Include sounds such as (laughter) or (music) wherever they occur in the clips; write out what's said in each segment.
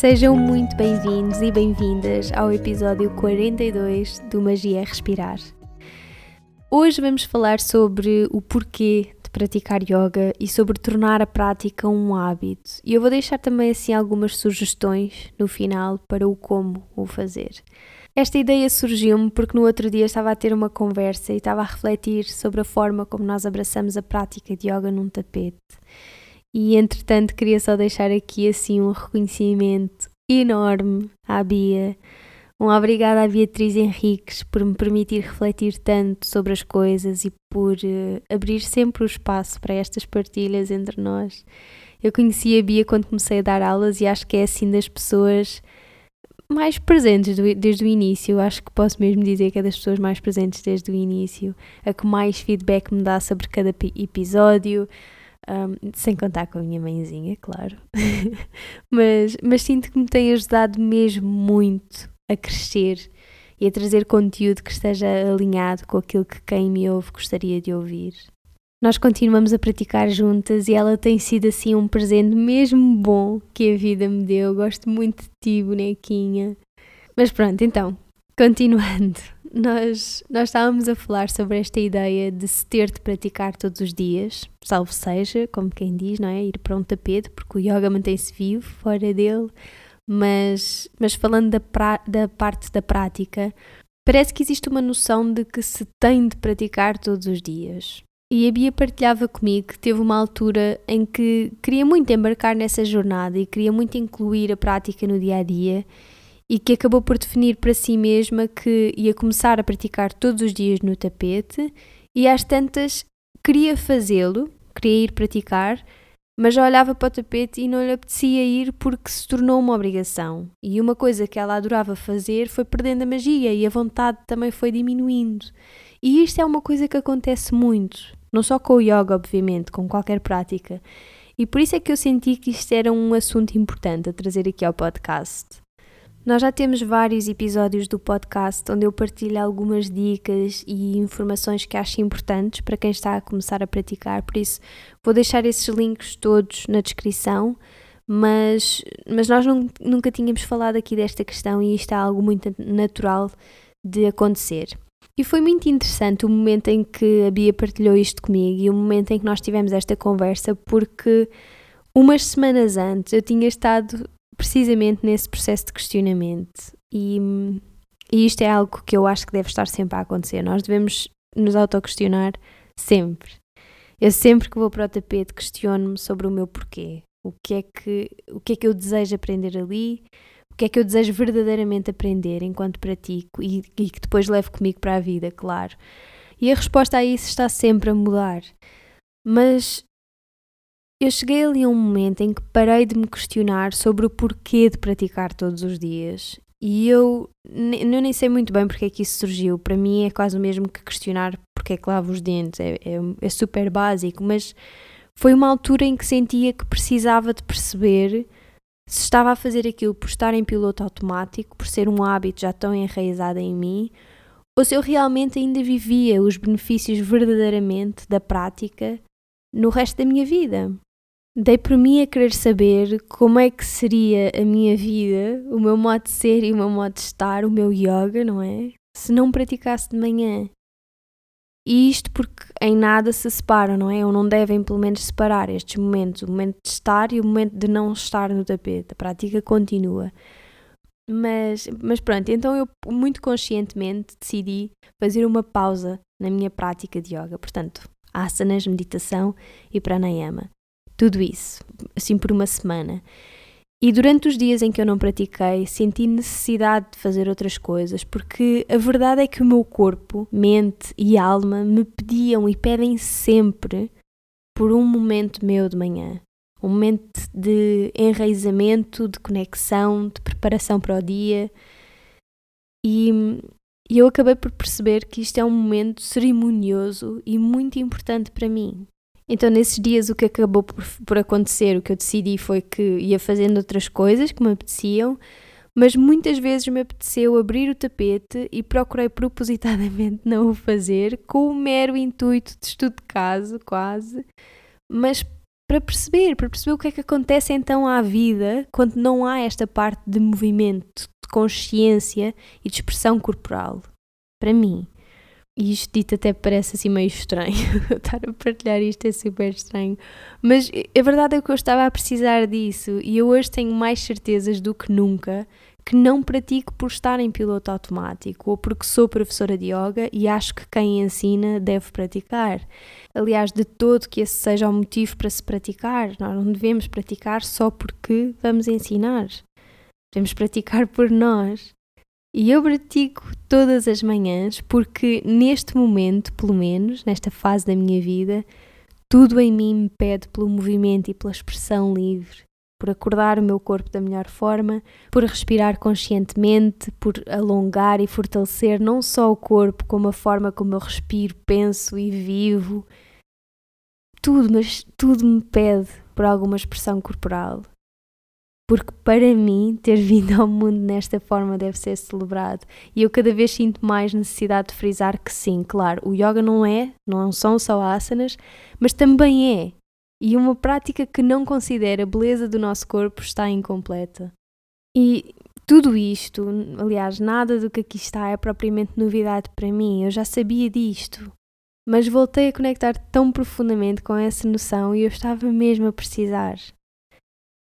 Sejam muito bem-vindos e bem-vindas ao episódio 42 do Magia Respirar. Hoje vamos falar sobre o porquê de praticar yoga e sobre tornar a prática um hábito. E eu vou deixar também assim algumas sugestões no final para o como o fazer. Esta ideia surgiu-me porque no outro dia estava a ter uma conversa e estava a refletir sobre a forma como nós abraçamos a prática de yoga num tapete. E entretanto, queria só deixar aqui assim um reconhecimento enorme à Bia. Um obrigado à Beatriz Henriques por me permitir refletir tanto sobre as coisas e por uh, abrir sempre o espaço para estas partilhas entre nós. Eu conheci a Bia quando comecei a dar aulas e acho que é assim das pessoas mais presentes do, desde o início. Acho que posso mesmo dizer que é das pessoas mais presentes desde o início, a que mais feedback me dá sobre cada episódio, um, sem contar com a minha mãezinha, claro. (laughs) mas, mas sinto que me tem ajudado mesmo muito a crescer e a trazer conteúdo que esteja alinhado com aquilo que quem me ouve gostaria de ouvir. Nós continuamos a praticar juntas e ela tem sido assim um presente mesmo bom que a vida me deu. Gosto muito de ti, bonequinha. Mas pronto, então, continuando (laughs) nós, nós estávamos a falar sobre esta ideia de se ter de praticar todos os dias, salvo seja, como quem diz, não é? Ir para um tapete, porque o yoga mantém-se vivo fora dele, mas, mas falando da, pra, da parte da prática, parece que existe uma noção de que se tem de praticar todos os dias. E a Bia partilhava comigo que teve uma altura em que queria muito embarcar nessa jornada e queria muito incluir a prática no dia a dia e que acabou por definir para si mesma que ia começar a praticar todos os dias no tapete e às tantas queria fazê-lo, queria ir praticar, mas já olhava para o tapete e não lhe apetecia ir porque se tornou uma obrigação. E uma coisa que ela adorava fazer foi perdendo a magia e a vontade também foi diminuindo. E isto é uma coisa que acontece muito, não só com o yoga, obviamente, com qualquer prática. E por isso é que eu senti que isto era um assunto importante a trazer aqui ao podcast. Nós já temos vários episódios do podcast onde eu partilho algumas dicas e informações que acho importantes para quem está a começar a praticar, por isso vou deixar esses links todos na descrição. Mas, mas nós não, nunca tínhamos falado aqui desta questão e isto é algo muito natural de acontecer. E foi muito interessante o momento em que a Bia partilhou isto comigo e o momento em que nós tivemos esta conversa, porque umas semanas antes eu tinha estado precisamente nesse processo de questionamento. E, e isto é algo que eu acho que deve estar sempre a acontecer. Nós devemos nos autoquestionar sempre. Eu sempre que vou para o tapete questiono-me sobre o meu porquê. O que, é que, o que é que eu desejo aprender ali? O que é que eu desejo verdadeiramente aprender enquanto pratico e, e que depois levo comigo para a vida, claro. E a resposta a isso está sempre a mudar. Mas eu cheguei ali a um momento em que parei de me questionar sobre o porquê de praticar todos os dias. E eu, eu nem sei muito bem porque é que isso surgiu. Para mim é quase o mesmo que questionar porque é que lavo os dentes. É, é, é super básico, mas foi uma altura em que sentia que precisava de perceber se estava a fazer aquilo por estar em piloto automático, por ser um hábito já tão enraizado em mim, ou se eu realmente ainda vivia os benefícios verdadeiramente da prática no resto da minha vida. Dei por mim a querer saber como é que seria a minha vida, o meu modo de ser e o meu modo de estar, o meu yoga, não é? Se não praticasse de manhã. E isto porque em nada se separam, não é? Ou não devem pelo menos separar estes momentos, o momento de estar e o momento de não estar no tapete. A prática continua. Mas, mas pronto, então eu muito conscientemente decidi fazer uma pausa na minha prática de yoga. Portanto, asanas, meditação e pranayama. Tudo isso, assim por uma semana. E durante os dias em que eu não pratiquei, senti necessidade de fazer outras coisas, porque a verdade é que o meu corpo, mente e alma me pediam e pedem sempre por um momento meu de manhã. Um momento de enraizamento, de conexão, de preparação para o dia. E, e eu acabei por perceber que isto é um momento cerimonioso e muito importante para mim. Então, nesses dias, o que acabou por, por, acontecer, o que eu decidi foi que ia fazendo outras coisas que me apeteciam, mas muitas vezes me apeteceu abrir o tapete e procurei propositadamente (laughs) não o fazer, com o mero intuito de estudo de caso, quase, mas para perceber, para perceber o que é que acontece então à vida quando não há esta parte de movimento, de consciência e de expressão corporal. Para mim. E isto dito até parece assim meio estranho. (laughs) Estar a partilhar isto é super estranho. Mas a verdade é que eu estava a precisar disso e eu hoje tenho mais certezas do que nunca que não pratico por estar em piloto automático ou porque sou professora de yoga e acho que quem ensina deve praticar. Aliás, de todo que esse seja o motivo para se praticar. Nós não devemos praticar só porque vamos ensinar. Devemos praticar por nós. E eu pratico todas as manhãs porque, neste momento, pelo menos, nesta fase da minha vida, tudo em mim me pede pelo movimento e pela expressão livre, por acordar o meu corpo da melhor forma, por respirar conscientemente, por alongar e fortalecer não só o corpo, como a forma como eu respiro, penso e vivo. Tudo, mas tudo me pede por alguma expressão corporal porque para mim ter (laughs) vindo ao mundo nesta forma deve ser celebrado. E eu cada vez sinto mais necessidade de frisar que sim, claro, o yoga não é, não são só asanas, mas também é. E uma prática que não considera a beleza do nosso corpo está incompleta. E tudo isto, aliás, nada do que aqui está é propriamente novidade para mim, eu já sabia disto. Mas voltei a conectar tão profundamente com essa noção e eu estava mesmo a precisar.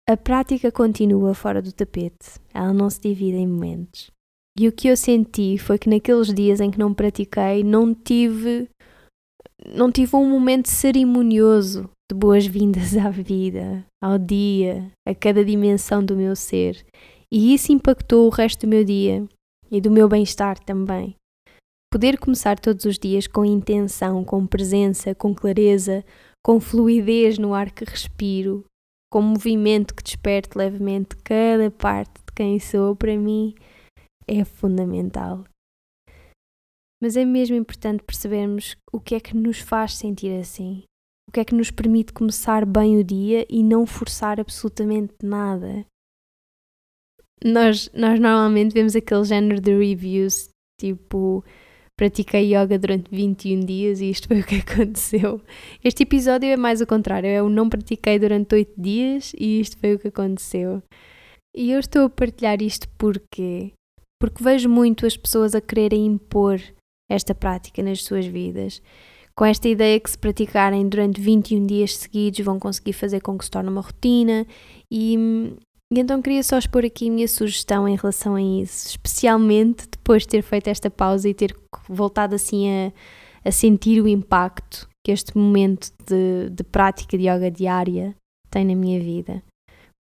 A prática continua fora do tapete, ela não se divide em momentos. E o que eu senti foi que naqueles dias em que não pratiquei, não tive não tive um momento cerimonioso de boas-vindas (laughs) à vida, ao dia, a cada dimensão do meu ser. E isso impactou o resto do meu dia e do meu bem-estar também. Poder começar todos os dias com intenção, com presença, com clareza, com fluidez no ar que respiro, com movimento que desperte levemente cada parte de quem sou, para mim é fundamental. Mas é mesmo importante percebermos o que é que nos faz sentir assim, o que é que nos permite começar bem o dia e não forçar absolutamente nada. Nós, nós normalmente vemos aquele género de reviews tipo pratiquei yoga durante 21 dias e isto (laughs) foi o que aconteceu. Este episódio é mais o contrário, eu não pratiquei durante 8 dias e isto foi o que aconteceu. E eu estou a partilhar isto porque porque vejo muito as pessoas a quererem impor esta prática nas suas vidas, com esta ideia que se praticarem durante 21 dias seguidos vão conseguir fazer com que se torne uma rotina e e então queria só expor aqui a minha sugestão em relação a isso, especialmente depois de ter feito esta pausa e ter voltado assim a, a sentir o impacto que este momento de, de prática de yoga diária tem na minha vida.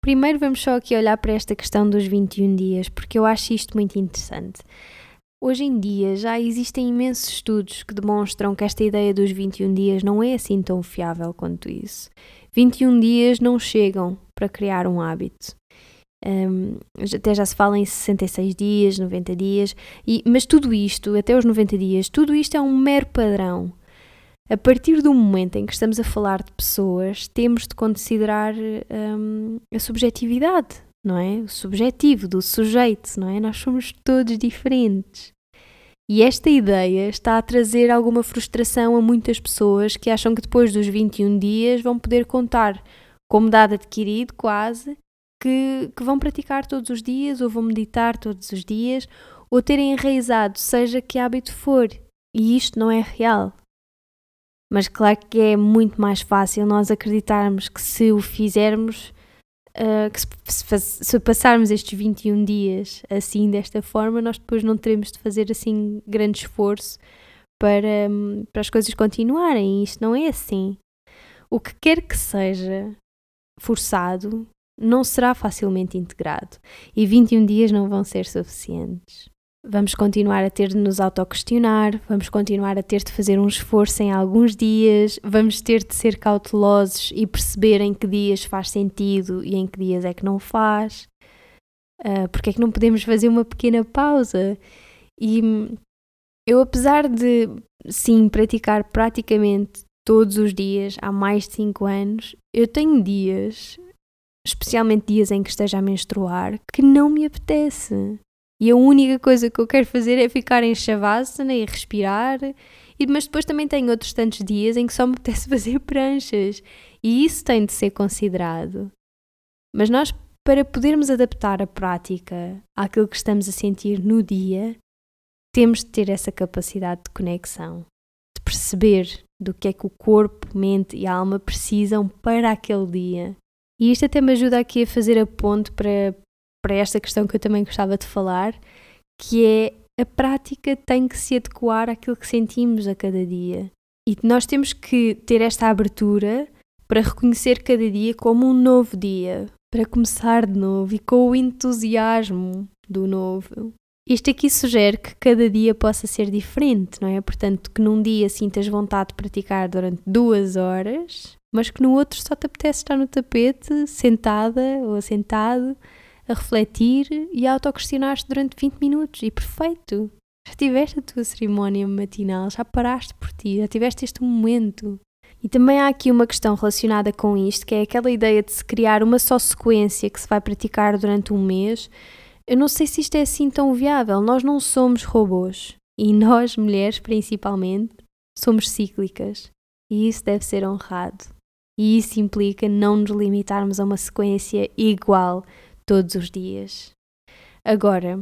Primeiro vamos só aqui olhar para esta questão dos 21 dias, porque eu acho isto muito interessante. Hoje em dia já existem imensos estudos que demonstram que esta ideia dos 21 dias não é assim tão fiável quanto isso. 21 dias não chegam para criar um hábito. Um, até já se fala em 66 dias, 90 dias, e, mas tudo isto, até os 90 dias, tudo isto é um mero padrão. A partir do momento em que estamos a falar de pessoas, temos de considerar um, a subjetividade, não é? O subjetivo do sujeito, não é? Nós somos todos diferentes. E esta ideia está a trazer alguma frustração a muitas pessoas que acham que depois dos 21 dias vão poder contar como dado adquirido, quase, que, que vão praticar todos os dias, ou vão meditar todos os dias, ou terem enraizado, seja que hábito for. E isto não é real. Mas claro que é muito mais fácil nós acreditarmos que se o fizermos uh, que se, se, passarmos estes 21 dias assim, desta forma, nós depois não teremos de fazer assim grande esforço para, para as coisas continuarem. Isto não é assim. O que quer que seja forçado não será facilmente integrado e 21 dias não vão ser suficientes. Vamos continuar a ter de nos autoquestionar, vamos continuar a ter de fazer um esforço em alguns dias, vamos ter de ser cautelosos e perceber em que dias faz sentido e em que dias é que não faz. Uh, porque é que não podemos fazer uma pequena pausa? E eu, apesar de, sim, praticar praticamente todos os dias há mais de 5 anos, eu tenho dias, especialmente dias em que esteja a menstruar, que não me apetece. E a única coisa que eu quero fazer é ficar em shavasana e respirar. E, mas depois também tenho outros tantos dias em que só me apetece (laughs) fazer pranchas. E isso tem de ser considerado. Mas nós, para podermos adaptar a prática àquilo que estamos a sentir no dia, temos de ter essa capacidade de conexão, de perceber do que é que o corpo, mente e alma precisam para aquele dia. E isto até me ajuda aqui a fazer a ponte para, para esta questão que eu também gostava de falar, que é a prática tem que se adequar àquilo que sentimos a cada dia. E nós temos que ter esta abertura para reconhecer cada dia como um novo dia, para começar de novo e com o entusiasmo do novo. Isto aqui sugere que cada dia possa ser diferente, não é? Portanto, que num dia sintas vontade de praticar durante duas horas, mas que no outro só te apetece estar no tapete, sentada ou sentado, a refletir e a autoquestionar-te durante 20 minutos. E perfeito! Já tiveste a tua cerimónia matinal, já paraste por ti, já tiveste este momento. E também há aqui uma questão relacionada com isto, que é aquela ideia de se criar uma só sequência que se vai praticar durante um mês. Eu não sei se isto é assim tão viável. Nós não somos robôs. E (laughs) nós, mulheres principalmente, somos cíclicas. E isso deve ser honrado. E isso implica não nos limitarmos a uma sequência igual todos os dias. Agora,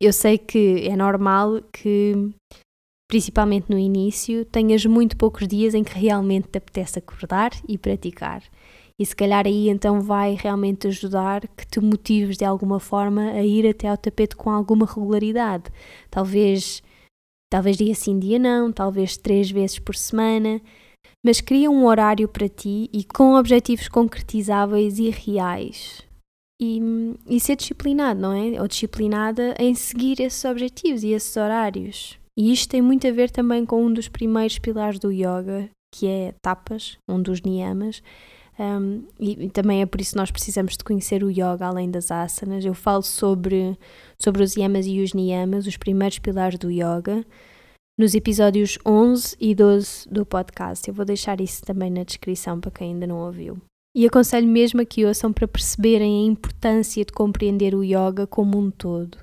eu sei que é normal que, principalmente no início, tenhas muito poucos dias em que realmente te apetece acordar e praticar. E se calhar aí então vai realmente ajudar que te motives de alguma forma a ir até ao tapete com alguma regularidade. Talvez, talvez dia sim, dia não, talvez três vezes por semana, mas cria um horário para ti e com objetivos concretizáveis e reais e, e ser disciplinado, não é? Ou disciplinada em seguir esses objetivos e esses horários. E isto tem muito a ver também com um dos primeiros pilares do yoga, que é tapas, um dos niyamas. Um, e, e, também é por isso que nós precisamos de conhecer o yoga além das asanas. Eu falo sobre, sobre os yamas e os niyamas, os primeiros pilares do yoga, nos episódios 11 e 12 do podcast. Eu vou deixar isso também na descrição para quem ainda não ouviu. E aconselho mesmo a que ouçam para perceberem a importância de compreender o yoga como um todo.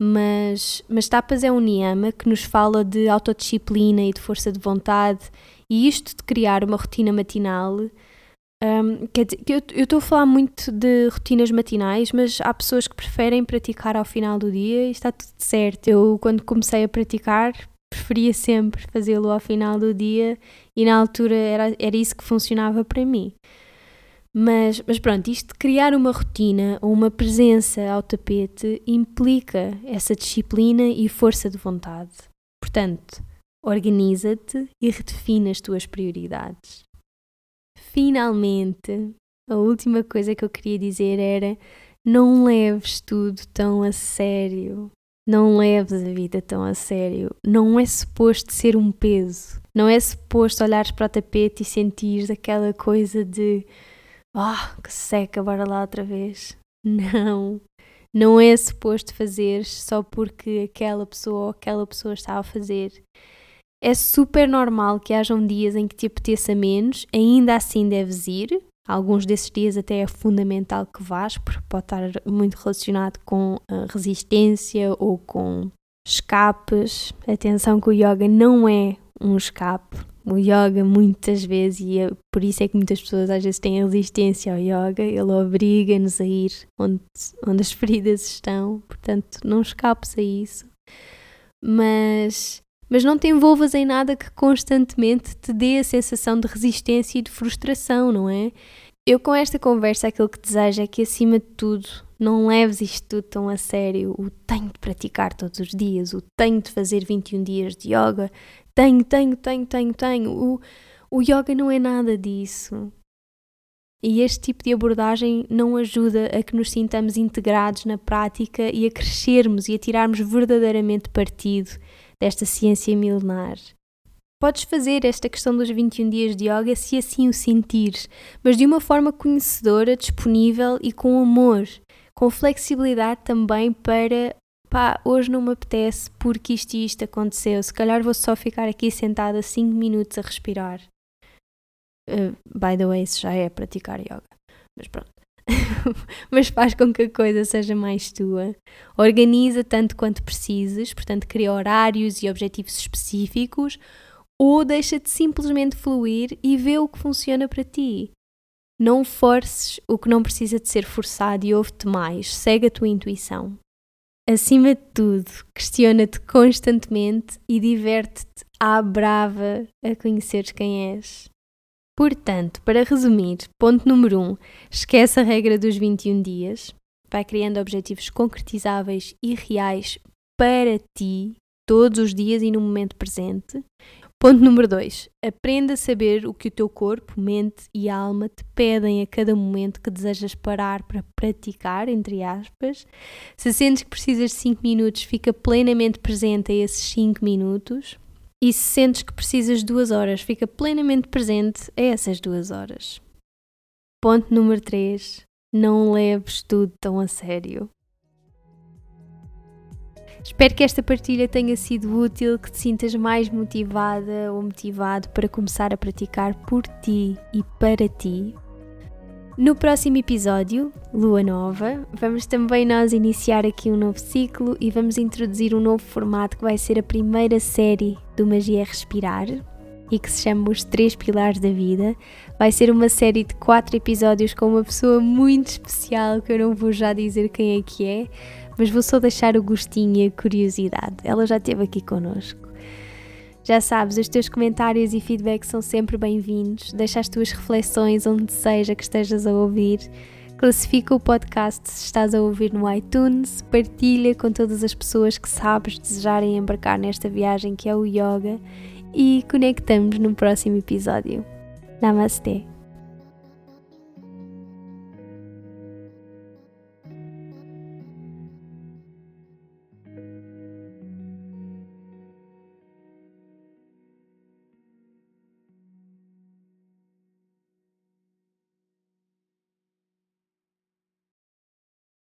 Mas, mas Tapas é um niyama que nos fala de autodisciplina e de força de vontade, e isto de criar uma rotina matinal. Um, quer dizer, eu estou a falar muito de rotinas matinais, mas há pessoas que preferem praticar ao final do dia e está tudo certo. Eu, quando comecei a praticar, preferia sempre fazê-lo ao final do dia e na altura era, era isso que funcionava para mim. Mas, mas pronto, isto de criar uma rotina ou uma presença ao tapete implica essa disciplina e força de vontade. Portanto, organiza-te e redefine as tuas prioridades. Finalmente, a última coisa que eu queria dizer era: não leves tudo tão a sério. Não leves a vida tão a sério. Não é suposto ser um peso. Não é suposto olhares para o tapete e sentires aquela coisa de oh, que seca, bora lá outra vez. Não, não é suposto fazer só porque aquela pessoa ou aquela pessoa está a fazer. É super normal que hajam dias em que te apeteça menos, ainda assim deves ir. Alguns desses dias até é fundamental que vás, porque pode estar muito relacionado com resistência ou com escapes. Atenção que o yoga não é um escape, o yoga muitas vezes, e é, por isso é que muitas pessoas às vezes têm resistência ao yoga, ele obriga-nos a ir onde, onde as feridas estão, portanto não escapes a isso. Mas, mas não te envolvas em nada que constantemente te dê a sensação de resistência e de frustração, não é? Eu com esta conversa aquilo que desejo é que acima de tudo não leves isto tudo tão a sério, o tenho de praticar todos os dias, o tenho de fazer 21 dias de yoga, tenho, tenho, tenho, tenho, tenho. O, o yoga não é nada disso. E este tipo de abordagem não ajuda a que nos sintamos integrados na prática e a crescermos e a tirarmos verdadeiramente partido desta ciência milenar. Podes fazer esta questão dos 21 dias de yoga se assim o sentires, mas de uma forma conhecedora, disponível e com amor, com flexibilidade também para pá, hoje não me apetece porque isto e isto aconteceu, se calhar vou só ficar aqui sentada 5 minutos a respirar. Uh, by the way, isso já é praticar yoga. Mas pronto. (laughs) mas faz com que a coisa seja mais tua. Organiza tanto quanto precises, portanto, cria horários e objetivos específicos, ou deixa-te simplesmente fluir e vê o que funciona para ti. Não forces o que não precisa de ser forçado e ouve-te mais, segue a tua intuição. Acima de tudo, questiona-te constantemente e diverte-te à brava a conheceres quem és. Portanto, para resumir, ponto número 1, um, esquece a regra dos 21 dias, vai criando objetivos concretizáveis e reais para ti, todos os dias e no momento presente. Ponto número 2, aprenda a saber o que o teu corpo, mente e alma te pedem a cada momento que desejas parar para praticar, entre aspas. Se sentes que precisas de 5 minutos, fica plenamente presente a esses 5 minutos. E se sentes que precisas de duas horas, fica plenamente presente a essas duas horas. Ponto número 3. Não leves tudo tão a sério. Espero que esta partilha tenha sido útil, que te sintas mais motivada ou motivado para começar a praticar por ti e para ti, no próximo episódio, Lua Nova, vamos também nós iniciar aqui um novo ciclo e vamos introduzir um novo formato que vai ser a primeira série do Magia Respirar e que se chama Os Três Pilares da Vida. Vai ser uma série de quatro episódios com uma pessoa muito especial que eu não vou já dizer quem é que é, mas vou só deixar o gostinho e a curiosidade. Ela já esteve aqui connosco. Já sabes, os teus comentários e feedback são sempre bem-vindos. Deixa as tuas reflexões onde seja que estejas a ouvir. Classifica o podcast se estás a ouvir no iTunes. Partilha com todas as pessoas que sabes desejarem embarcar nesta viagem que é o yoga. E conectamos no próximo episódio. Namastê!